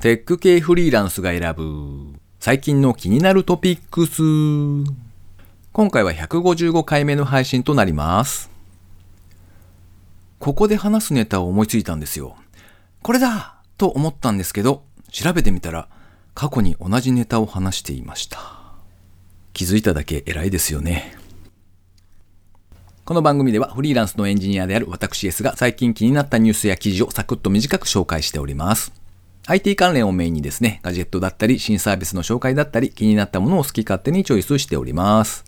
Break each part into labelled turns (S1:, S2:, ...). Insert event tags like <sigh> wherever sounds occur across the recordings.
S1: テック系フリーランスが選ぶ最近の気になるトピックス。今回は155回目の配信となります。ここで話すネタを思いついたんですよ。これだと思ったんですけど、調べてみたら過去に同じネタを話していました。気づいただけ偉いですよね。この番組ではフリーランスのエンジニアである私 S が最近気になったニュースや記事をサクッと短く紹介しております。IT 関連をメインにですね、ガジェットだったり、新サービスの紹介だったり、気になったものを好き勝手にチョイスしております。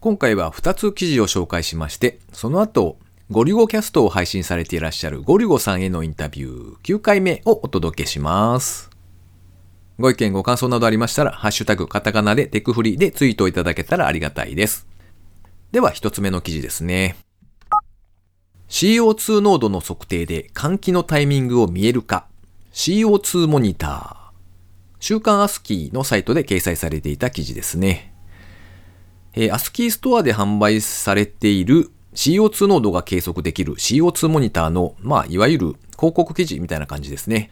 S1: 今回は2つ記事を紹介しまして、その後、ゴリゴキャストを配信されていらっしゃるゴリゴさんへのインタビュー9回目をお届けします。ご意見ご感想などありましたら、ハッシュタグカタカナでテクフリでツイートいただけたらありがたいです。では一つ目の記事ですね。CO2 濃度の測定で換気のタイミングを見えるか CO2 モニター。週刊アスキーのサイトで掲載されていた記事ですね。えー、アスキーストアで販売されている CO2 濃度が計測できる CO2 モニターの、まあ、いわゆる広告記事みたいな感じですね。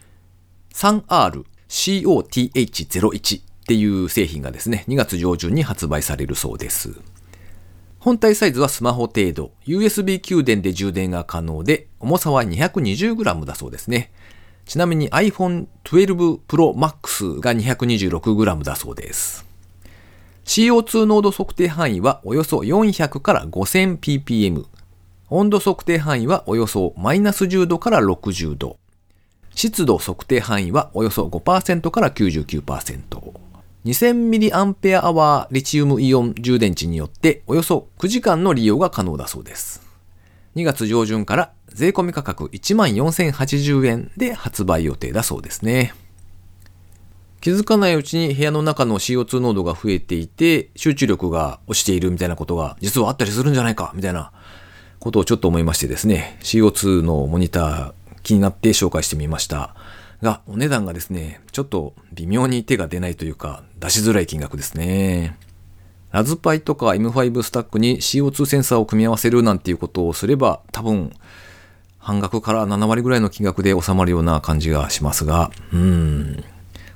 S1: 3R COTH01 っていう製品がですね、2月上旬に発売されるそうです。本体サイズはスマホ程度、USB 給電で充電が可能で、重さは 220g だそうですね。ちなみに iPhone 12 Pro Max が 226g だそうです。CO2 濃度測定範囲はおよそ400から 5000ppm。温度測定範囲はおよそマイナス10度から60度。湿度測定範囲はおよそ5%から99%。2000mAh リチウムイオン充電池によっておよそ9時間の利用が可能だそうです。2月上旬から税込み価格14,080円で発売予定だそうですね。気づかないうちに部屋の中の CO2 濃度が増えていて集中力が落ちているみたいなことが実はあったりするんじゃないかみたいなことをちょっと思いましてですね CO2 のモニター気になって紹介してみました。が、お値段がですね、ちょっと微妙に手が出ないというか、出しづらい金額ですね。ラズパイとか M5 スタックに CO2 センサーを組み合わせるなんていうことをすれば、多分、半額から7割ぐらいの金額で収まるような感じがしますが、うん、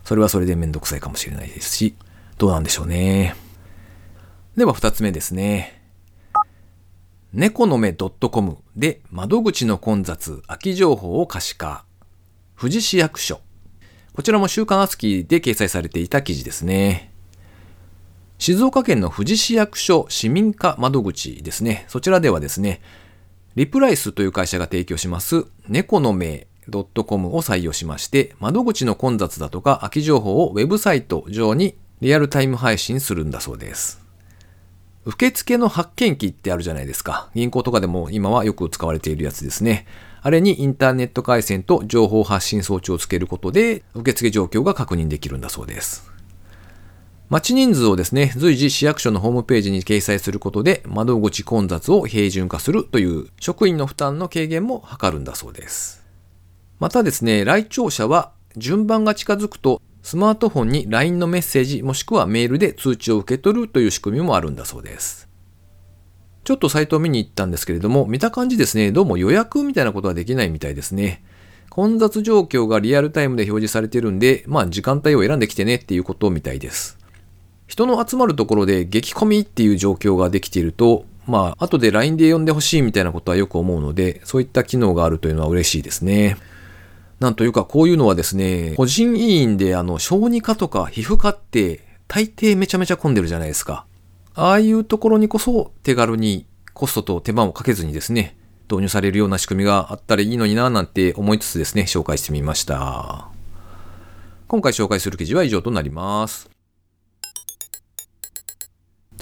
S1: それはそれでめんどくさいかもしれないですし、どうなんでしょうね。では二つ目ですね。猫の目 .com で窓口の混雑、空き情報を可視化。富士市役所。こちらも週刊アスキーで掲載されていた記事ですね。静岡県の富士市役所市民課窓口ですね。そちらではですね、リプライスという会社が提供します猫の名 .com を採用しまして、窓口の混雑だとか空き情報をウェブサイト上にリアルタイム配信するんだそうです。受付の発見機ってあるじゃないですか。銀行とかでも今はよく使われているやつですね。あれにインターネット回線と情報発信装置をつけることで、受付状況が確認できるんだそうです。待ち人数をですね、随時市役所のホームページに掲載することで、窓口混雑を平準化するという職員の負担の軽減も図るんだそうです。またですね、来庁者は順番が近づくとスマートフォンに LINE のメッセージもしくはメールで通知を受け取るという仕組みもあるんだそうです。ちょっとサイトを見に行ったんですけれども、見た感じですね、どうも予約みたいなことはできないみたいですね。混雑状況がリアルタイムで表示されてるんで、まあ時間帯を選んできてねっていうことみたいです。人の集まるところで激混みっていう状況ができていると、まあ後で LINE で呼んでほしいみたいなことはよく思うので、そういった機能があるというのは嬉しいですね。なんというかこういうのはですね、個人委員であの小児科とか皮膚科って大抵めちゃめちゃ混んでるじゃないですか。ああいうところにこそ手軽にコストと手間をかけずにですね、導入されるような仕組みがあったらいいのにななんて思いつつですね、紹介してみました。今回紹介する記事は以上となります。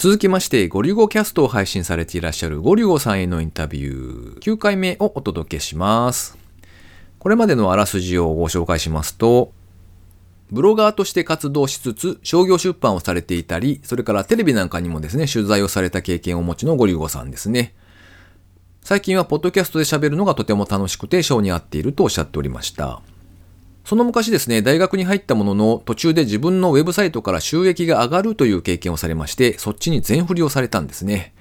S1: 続きまして、ゴリゴキャストを配信されていらっしゃるゴリゴさんへのインタビュー9回目をお届けします。これまでのあらすじをご紹介しますと、ブロガーとして活動しつつ、商業出版をされていたり、それからテレビなんかにもですね、取材をされた経験をお持ちのゴリゴさんですね。最近はポッドキャストで喋るのがとても楽しくて、性に合っているとおっしゃっておりました。その昔ですね、大学に入ったものの、途中で自分のウェブサイトから収益が上がるという経験をされまして、そっちに全振りをされたんですね。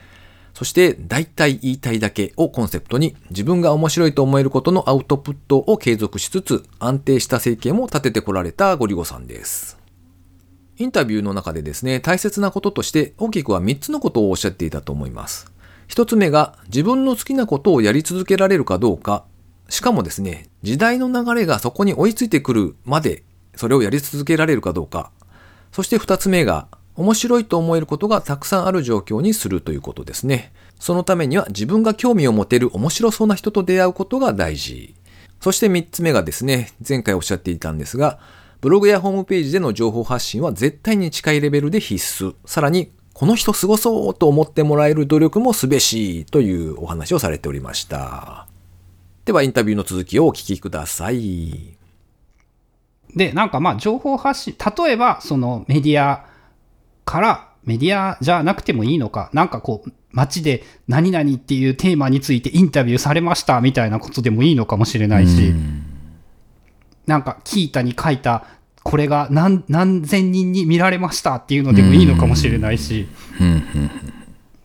S1: そして大体言いたいだけをコンセプトに自分が面白いと思えることのアウトプットを継続しつつ安定した生計も立ててこられたゴリゴさんです。インタビューの中でですね、大切なこととして大きくは3つのことをおっしゃっていたと思います。1つ目が自分の好きなことをやり続けられるかどうか、しかもですね、時代の流れがそこに追いついてくるまでそれをやり続けられるかどうか、そして2つ目が面白いと思えることがたくさんある状況にするということですね。そのためには自分が興味を持てる面白そうな人と出会うことが大事。そして3つ目がですね、前回おっしゃっていたんですが、ブログやホームページでの情報発信は絶対に近いレベルで必須。さらに、この人すごそうと思ってもらえる努力もすべしというお話をされておりました。では、インタビューの続きをお聞きください。
S2: で、なんかまあ、情報発信、例えば、そのメディアからメディアじゃなくてもいいのか、なんかこう、街で何々っていうテーマについてインタビューされましたみたいなことでもいいのかもしれないし、なんか、キータに書いた、これが何何千人に見られましたっていうのでもいいのかもしれないし、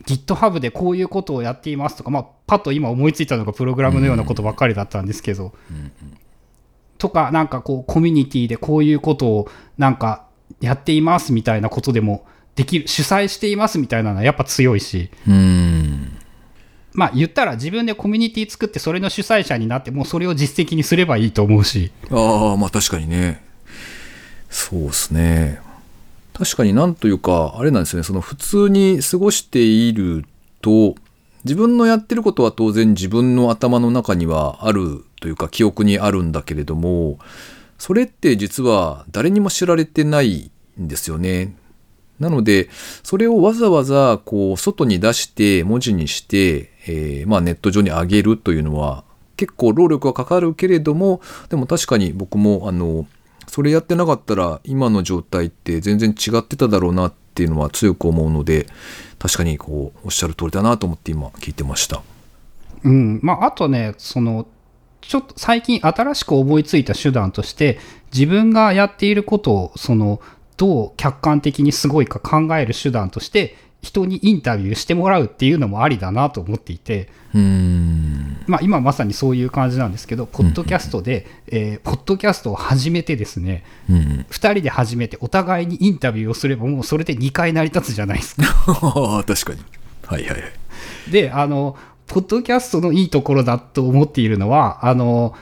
S2: GitHub でこういうことをやっていますとか、まあ、パッと今思いついたのがプログラムのようなことばっかりだったんですけど、とか、なんかこう、コミュニティでこういうことをなんかやっていますみたいなことでもできる、主催していますみたいなのはやっぱ強いし、まあ言ったら自分でコミュニティ作ってそれの主催者になってもうそれを実績にすればいいと思うし。
S1: ああまあ確かにね。そうですね。確かになんというかあれなんですよね。その普通に過ごしていると自分のやってることは当然自分の頭の中にはあるというか記憶にあるんだけれどもそれって実は誰にも知られてないんですよね。なので、それをわざわざこう外に出して文字にして、えー、まあ、ネット上に上げるというのは結構労力はかかるけれども、でも確かに僕もあの、それやってなかったら今の状態って全然違ってただろうなっていうのは強く思うので、確かにこうおっしゃる通りだなと思って今聞いてました。
S2: うん、まああとね、そのちょっと最近新しく思いついた手段として自分がやっていることをそのどう客観的にすごいか考える手段として人にインタビューしてもらうっていうのもありだなと思っていてまあ、今まさにそういう感じなんですけどポッドキャストで、えー、ポッドキャストを始めてですね、2人で始めてお互いにインタビューをすればもうそれで2回成り立つじゃないですか。<laughs> 確か
S1: に。はいはいはい。
S2: であのポッドキャストのいいところだと思っているのはあの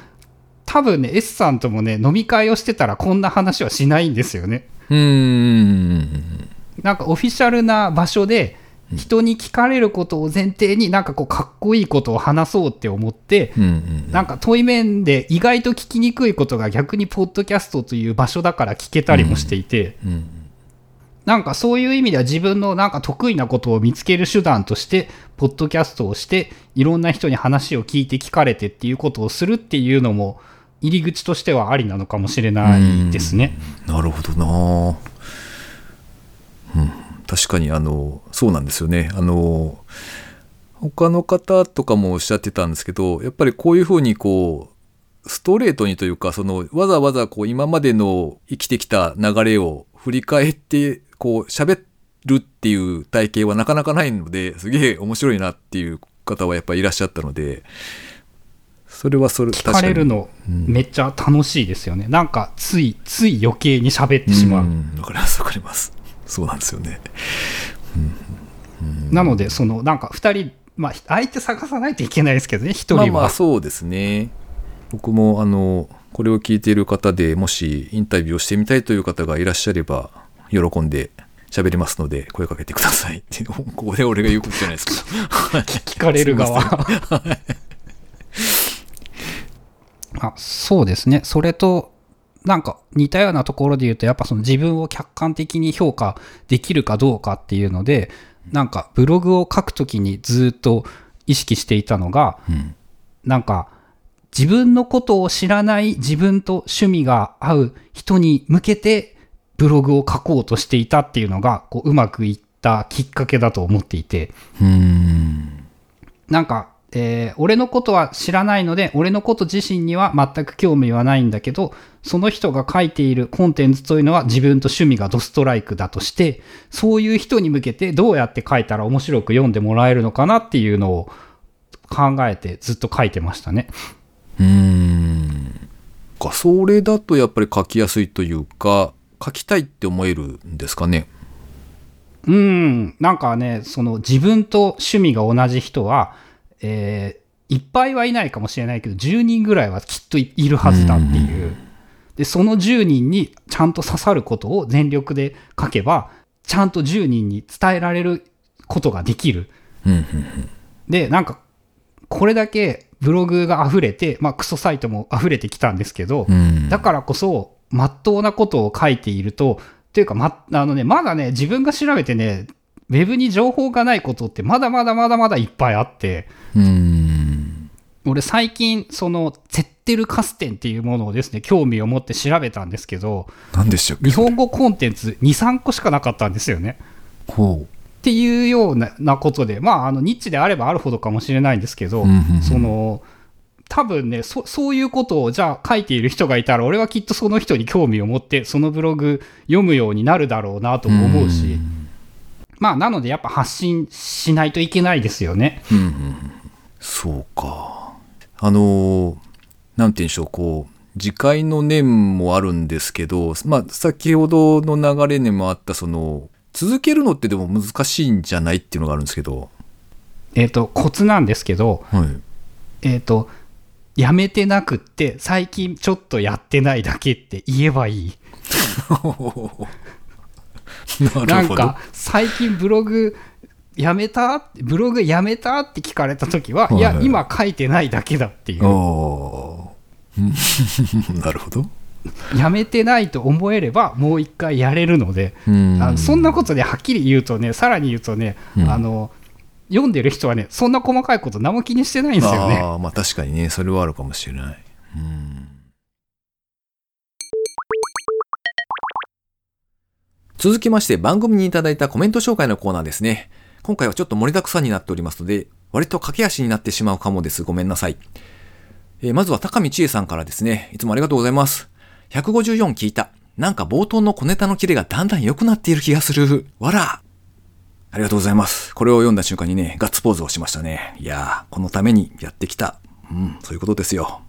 S2: 多分ね S さんともね飲み会をしてたらこんな話はしないんですよね。うん。なんかオフィシャルな場所で人に聞かれることを前提になんかこうかっこいいことを話そうって思って、なんか対面で意外と聞きにくいことが逆にポッドキャストという場所だから聞けたりもしていて、なんかそういう意味では自分のなんか得意なことを見つける手段としてポッドキャストをしていろんな人に話を聞いて聞かれてっていうことをするっていうのも入り口としてはありなのかもしれないですね。
S1: なるほどな、うん、確かにあのそうなんですよね。あの他の方とかもおっしゃってたんですけどやっぱりこういうふうにこうストレートにというかそのわざわざこう今までの生きてきた流れを振り返ってこう喋るっていう体系はなかなかないのですげえ面白いなっていう方はやっぱりいらっしゃったのでそれはそれ
S2: 聞かれるのめっちゃ楽しいですよね、うん、なんかついつい余計に喋ってしまう。わ、
S1: かりますわかりますそうなんですよね、
S2: うん、なのでそのなんか2人まあ相手探さないといけないですけどね1人は、まあ、
S1: まあそうですね。僕もあのこれを聞いている方でもしインタビューをしてみたいという方がいらっしゃれば喜んで喋りますので声かけてください。っ <laughs> てここで俺が言うことじゃないですけど。<laughs>
S2: 聞かれる側。<laughs> あそうですね。それと、なんか似たようなところで言うと、やっぱその自分を客観的に評価できるかどうかっていうので、なんかブログを書くときにずっと意識していたのが、うん、なんか自分のことを知らない自分と趣味が合う人に向けてブログを書こうとしていたっていうのがこううまくいったきっかけだと思っていて、うん。なんかえー、俺のことは知らないので、俺のこと自身には全く興味はないんだけど、その人が書いているコンテンツというのは自分と趣味がドストライクだとして、そういう人に向けてどうやって書いたら面白く読んでもらえるのかなっていうのを考えてずっと書いてましたね。
S1: うーん。か、それだとやっぱり書きやすいというか、書きたいって思えるんですかね？
S2: うん、なんかね、その自分と趣味が同じ人は、えー、いっぱいはいないかもしれないけど、10人ぐらいはきっといるはずだっていう。で、その10人にちゃんと刺さることを全力で書けば、ちゃんと10人に伝えられることができる。で、なんか、これだけブログが溢れて、まあ、クソサイトも溢れてきたんですけど、だからこそ、まっとうなことを書いていると、というか、ま、あのね、まだね、自分が調べてね、ウェブに情報がないことってまだまだまだまだいっぱいあって、俺最近、その、ゼッテルカステンっていうものをですね、興味を持って調べたんですけど、
S1: 何でしょう
S2: 日本語コンテンツ2、3個しかなかったんですよね。
S1: ほう。
S2: っていうようなことで、まあ、あの、ニッチであればあるほどかもしれないんですけど、その、多分ねそ、そういうことをじゃあ書いている人がいたら、俺はきっとその人に興味を持って、そのブログ読むようになるだろうなとも思うし、まあ、なのでやっぱ発信しないといけないですよね。
S1: うんうん、そうか。あの、なんて言うんでしょう、こう、次回の念もあるんですけど、まあ、先ほどの流れにもあった、その、続けるのってでも難しいんじゃないっていうのがあるんですけど。
S2: えっ、ー、と、コツなんですけど、はい、えっ、ー、と、やめてなくって、最近ちょっとやってないだけって言えばいい。<laughs> ななんか、最近ブログやめた？ブログやめた？って聞かれた時は、はい、いや、今書いてないだけだっていう。<laughs>
S1: なるほど。
S2: やめてないと思えればもう一回やれるので、あそんなことではっきり言うとねさらに言うとね、うん、あの読んでる人はねそんな細かいこと何も気にしてないんですよね。
S1: あまあ確かにねそれはあるかもしれない。うん続きまして番組にいただいたコメント紹介のコーナーですね。今回はちょっと盛りだくさんになっておりますので、割と駆け足になってしまうかもです。ごめんなさい。えー、まずは高見千恵さんからですね。いつもありがとうございます。154聞いた。なんか冒頭の小ネタのキレがだんだん良くなっている気がする。わら。ありがとうございます。これを読んだ瞬間にね、ガッツポーズをしましたね。いやー、このためにやってきた。うん、そういうことですよ。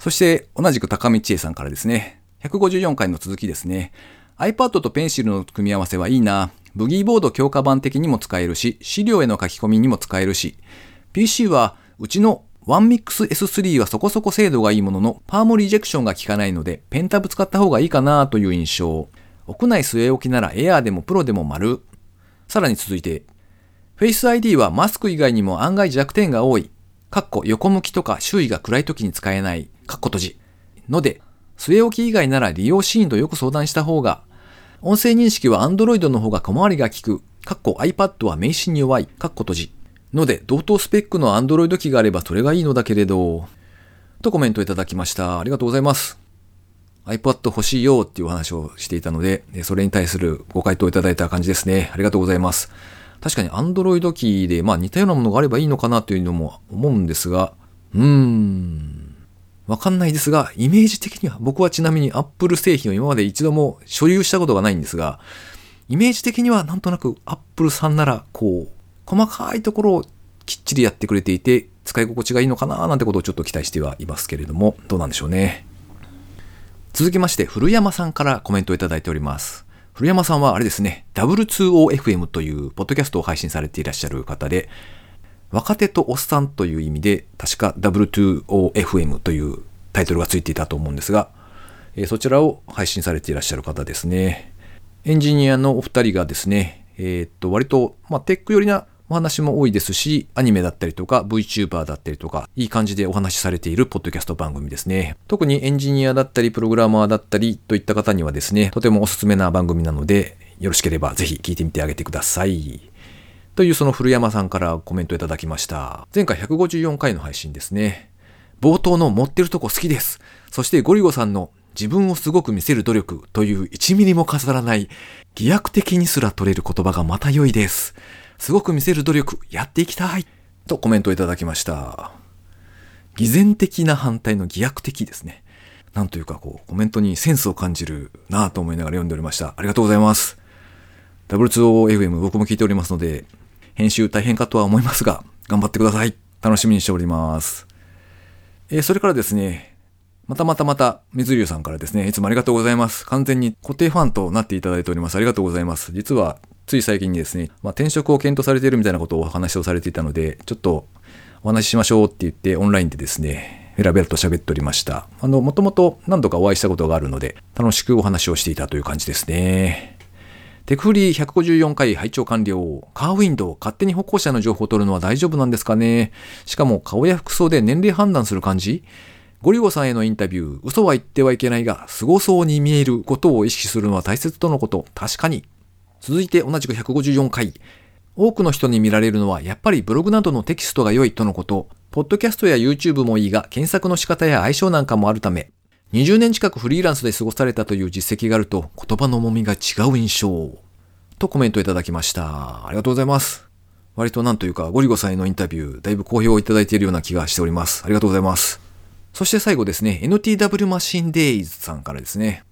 S1: そして、同じく高見千恵さんからですね。154回の続きですね。iPad とペンシルの組み合わせはいいな。ブギーボード強化版的にも使えるし、資料への書き込みにも使えるし、PC はうちの OneMix S3 はそこそこ精度がいいものの、パームリジェクションが効かないので、ペンタブ使った方がいいかなという印象。屋内据え置きならエアーでもプロでも丸。さらに続いて、Face ID はマスク以外にも案外弱点が多い。かっこ横向きとか周囲が暗い時に使えない。かっこ閉じ。ので、据え置き以外なら利用シーンとよく相談した方が、音声認識は Android の方が小回りが利く。かっこ iPad は名刺に弱い。かっこ閉じ。ので、同等スペックの Android 機があればそれがいいのだけれど、とコメントいただきました。ありがとうございます。iPad 欲しいよっていうお話をしていたので、それに対するご回答いただいた感じですね。ありがとうございます。確かに Android 機で、まあ似たようなものがあればいいのかなというのも思うんですが、うーん。わかんないですが、イメージ的には、僕はちなみに Apple 製品を今まで一度も所有したことがないんですが、イメージ的にはなんとなく Apple さんなら、こう、細かいところをきっちりやってくれていて、使い心地がいいのかななんてことをちょっと期待してはいますけれども、どうなんでしょうね。続きまして、古山さんからコメントをいただいております。古山さんはあれですね、W2OFM というポッドキャストを配信されていらっしゃる方で、若手とおっさんという意味で、確か W2OFM というタイトルがついていたと思うんですが、えそちらを配信されていらっしゃる方ですね。エンジニアのお二人がですね、えー、っと、割と、まあ、テック寄りなお話も多いですし、アニメだったりとか VTuber だったりとか、いい感じでお話しされているポッドキャスト番組ですね。特にエンジニアだったり、プログラマーだったりといった方にはですね、とてもおすすめな番組なので、よろしければぜひ聞いてみてあげてください。というその古山さんからコメントいただきました。前回154回の配信ですね。冒頭の持ってるとこ好きです。そしてゴリゴさんの自分をすごく見せる努力という1ミリも飾らない偽悪的にすら取れる言葉がまた良いです。すごく見せる努力、やっていきたい。とコメントいただきました。偽善的な反対の偽悪的ですね。なんというかこう、コメントにセンスを感じるなぁと思いながら読んでおりました。ありがとうございます。W2OFM 僕も聞いておりますので、編集大変かとは思いますが、頑張ってください。楽しみにしております。えー、それからですね、またまたまた、水流さんからですね、いつもありがとうございます。完全に固定ファンとなっていただいております。ありがとうございます。実は、つい最近にですね、まあ、転職を検討されているみたいなことをお話をされていたので、ちょっとお話ししましょうって言って、オンラインでですね、ベラベラと喋っておりました。あの、もともと何度かお会いしたことがあるので、楽しくお話をしていたという感じですね。テクフリー154回拝聴完了。カーウィンドウ、勝手に歩行者の情報を取るのは大丈夫なんですかね？しかも顔や服装で年齢判断する感じ？ゴリゴさんへのインタビュー、嘘は言ってはいけないが、凄そうに見えることを意識するのは大切とのこと。確かに。続いて同じく154回。多くの人に見られるのはやっぱりブログなどのテキストが良いとのこと。ポッドキャストや YouTube もいいが、検索の仕方や相性なんかもあるため、20年近くフリーランスで過ごされたという実績があると言葉の重みが違う印象。とコメントいただきました。ありがとうございます。割となんというか、ゴリゴさんへのインタビュー、だいぶ好評をいただいているような気がしております。ありがとうございます。そして最後ですね、NTW マシンデイズさんからですね。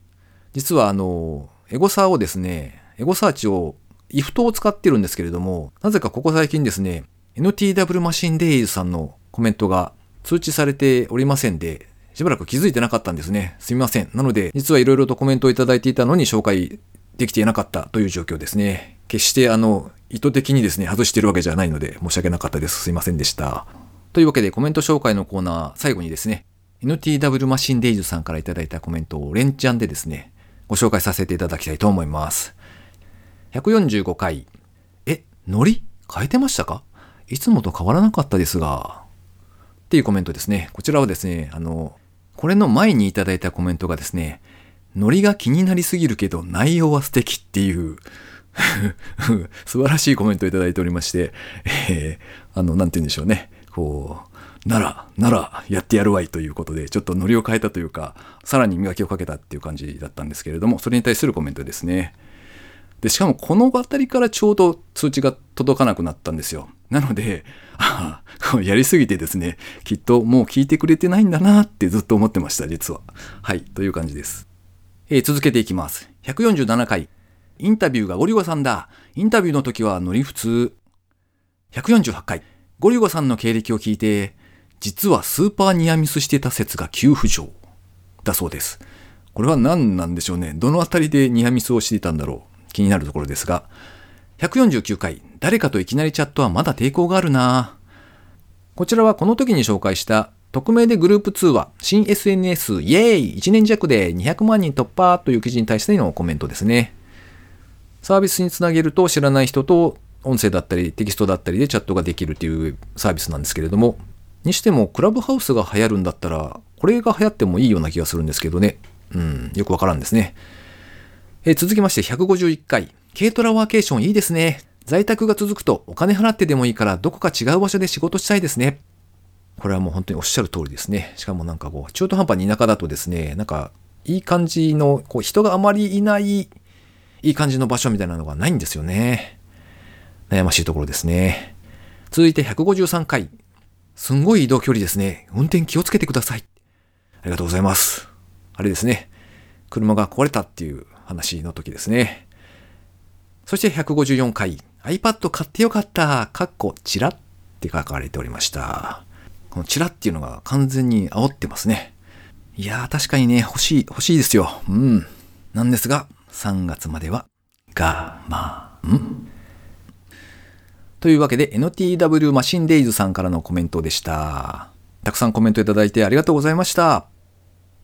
S1: 実はあの、エゴサーをですね、エゴサーチを、イフトを使ってるんですけれども、なぜかここ最近ですね、NTW マシンデイズさんのコメントが通知されておりませんで、しばらく気づいてなかったんですね。すみません。なので、実はいろいろとコメントをいただいていたのに紹介できていなかったという状況ですね。決してあの、意図的にですね、外してるわけじゃないので申し訳なかったです。すいませんでした。というわけでコメント紹介のコーナー、最後にですね、NTW マシンデイズさんからいただいたコメントを連チャンでですね、ご紹介させていただきたいと思います。145回。え、ノリ変えてましたか？いつもと変わらなかったですが。っていうコメントですね。こちらはですね、あの、これの前にいただいたコメントがですね、ノリが気になりすぎるけど内容は素敵っていう <laughs> 素晴らしいコメントをいただいておりまして、えー、あの、なんて言うんでしょうね。こう、なら、なら、やってやるわいということで、ちょっとノリを変えたというか、さらに磨きをかけたっていう感じだったんですけれども、それに対するコメントですね。で、しかもこの辺りからちょうど通知が届かなくなったんですよ。なので、ああ、やりすぎてですね、きっともう聞いてくれてないんだなってずっと思ってました、実は。はい、という感じです。えー、続けていきます。147回。インタビューがゴリゴさんだ。インタビューの時はノリ普通。148回。ゴリゴさんの経歴を聞いて、実はスーパーニアミスしてた説が急浮上。だそうです。これは何なんでしょうね。どのあたりでニアミスをしていたんだろう。気になるところですが。149回。誰かといきなりチャットはまだ抵抗があるなこちらはこの時に紹介した匿名でグループ通話、新 SNS、イエーイ !1 年弱で200万人突破という記事に対してのコメントですね。サービスにつなげると知らない人と音声だったりテキストだったりでチャットができるっていうサービスなんですけれども、にしてもクラブハウスが流行るんだったら、これが流行ってもいいような気がするんですけどね。うん、よくわからんですね。え続きまして151回。軽トラワーケーションいいですね。在宅が続くとお金払ってでもいいからどこか違う場所で仕事したいですね。これはもう本当におっしゃる通りですね。しかもなんかこう、中途半端に田舎だとですね、なんか、いい感じの、こう、人があまりいない、いい感じの場所みたいなのがないんですよね。悩ましいところですね。続いて153回。すんごい移動距離ですね。運転気をつけてください。ありがとうございます。あれですね。車が壊れたっていう話の時ですね。そして154回。iPad 買ってよかった。かっこ、チラって書かれておりました。このチラっていうのが完全に煽ってますね。いやー確かにね、欲しい、欲しいですよ。うん。なんですが、3月までは我慢。というわけで NTW マシンデイズさんからのコメントでした。たくさんコメントいただいてありがとうございました。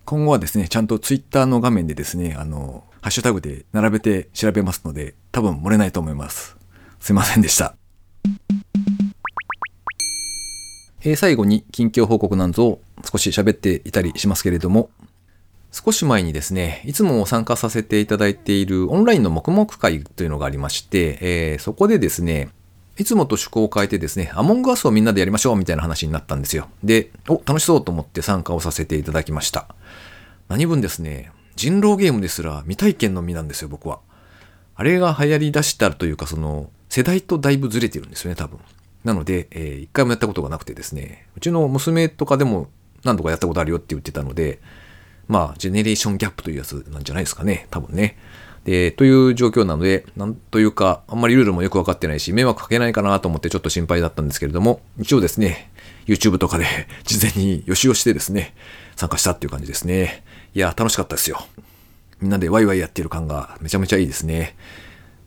S1: 今後はですね、ちゃんと Twitter の画面でですね、あの、ハッシュタグで並べて調べますので、多分漏れないと思います。すいませんでした。えー、最後に近況報告なんぞを少し喋っていたりしますけれども、少し前にですね、いつも参加させていただいているオンラインの黙々会というのがありまして、えー、そこでですね、いつもと趣向を変えてですね、アモングアスをみんなでやりましょうみたいな話になったんですよ。で、お、楽しそうと思って参加をさせていただきました。何分ですね、人狼ゲームですら未体験の身なんですよ、僕は。あれが流行り出したというか、その、世代とだいぶずれてるんですよね、多分。なので、えー、一回もやったことがなくてですね、うちの娘とかでも何度かやったことあるよって言ってたので、まあ、ジェネレーションギャップというやつなんじゃないですかね、多分ね。で、という状況なので、なんというか、あんまりルールもよくわかってないし、迷惑かけないかなと思ってちょっと心配だったんですけれども、一応ですね、YouTube とかで事前に予習をしてですね、参加したっていう感じですね。いや、楽しかったですよ。みんなでワイワイやってる感がめちゃめちゃいいですね。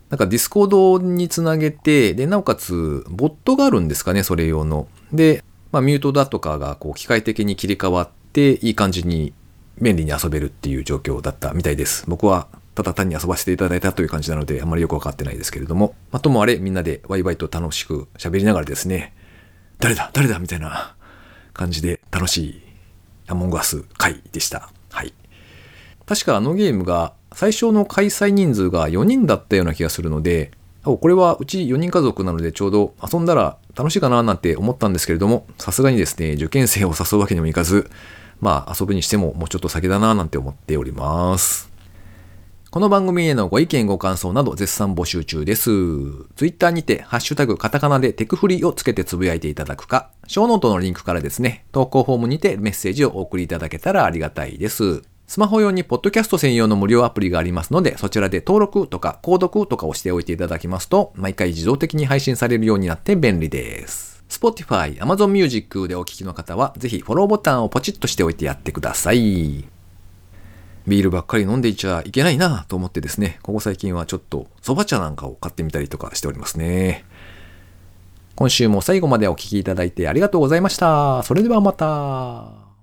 S1: なんか Discord につなげて、で、なおかつ、ボットがあるんですかね、それ用の。で、まあ、ミュートだとかが、こう、機械的に切り替わって、いい感じに便利に遊べるっていう状況だったみたいです。僕は、ただ単に遊ばせていただいたという感じなので、あまりよくわかってないですけれども。まあ、ともあれ、みんなでワイワイと楽しく喋りながらですね、誰だ誰だみたいな感じで楽しいアモンガス会でした。はい。確かあのゲームが最初の開催人数が4人だったような気がするので、これはうち4人家族なのでちょうど遊んだら楽しいかななんて思ったんですけれども、さすがにですね、受験生を誘うわけにもいかず、まあ遊ぶにしてももうちょっと先だななんて思っております。この番組へのご意見ご感想など絶賛募集中です。Twitter にて、ハッシュタグカタカナでテクフリをつけてつぶやいていただくか、ショーノートのリンクからですね、投稿フォームにてメッセージをお送りいただけたらありがたいです。スマホ用にポッドキャスト専用の無料アプリがありますので、そちらで登録とか購読とかをしておいていただきますと、毎回自動的に配信されるようになって便利です。Spotify、Amazon Music でお聞きの方は、ぜひフォローボタンをポチッとしておいてやってください。ビールばっかり飲んでいちゃいけないなと思ってですね、ここ最近はちょっと蕎麦茶なんかを買ってみたりとかしておりますね。今週も最後までお聴きいただいてありがとうございました。それではまた。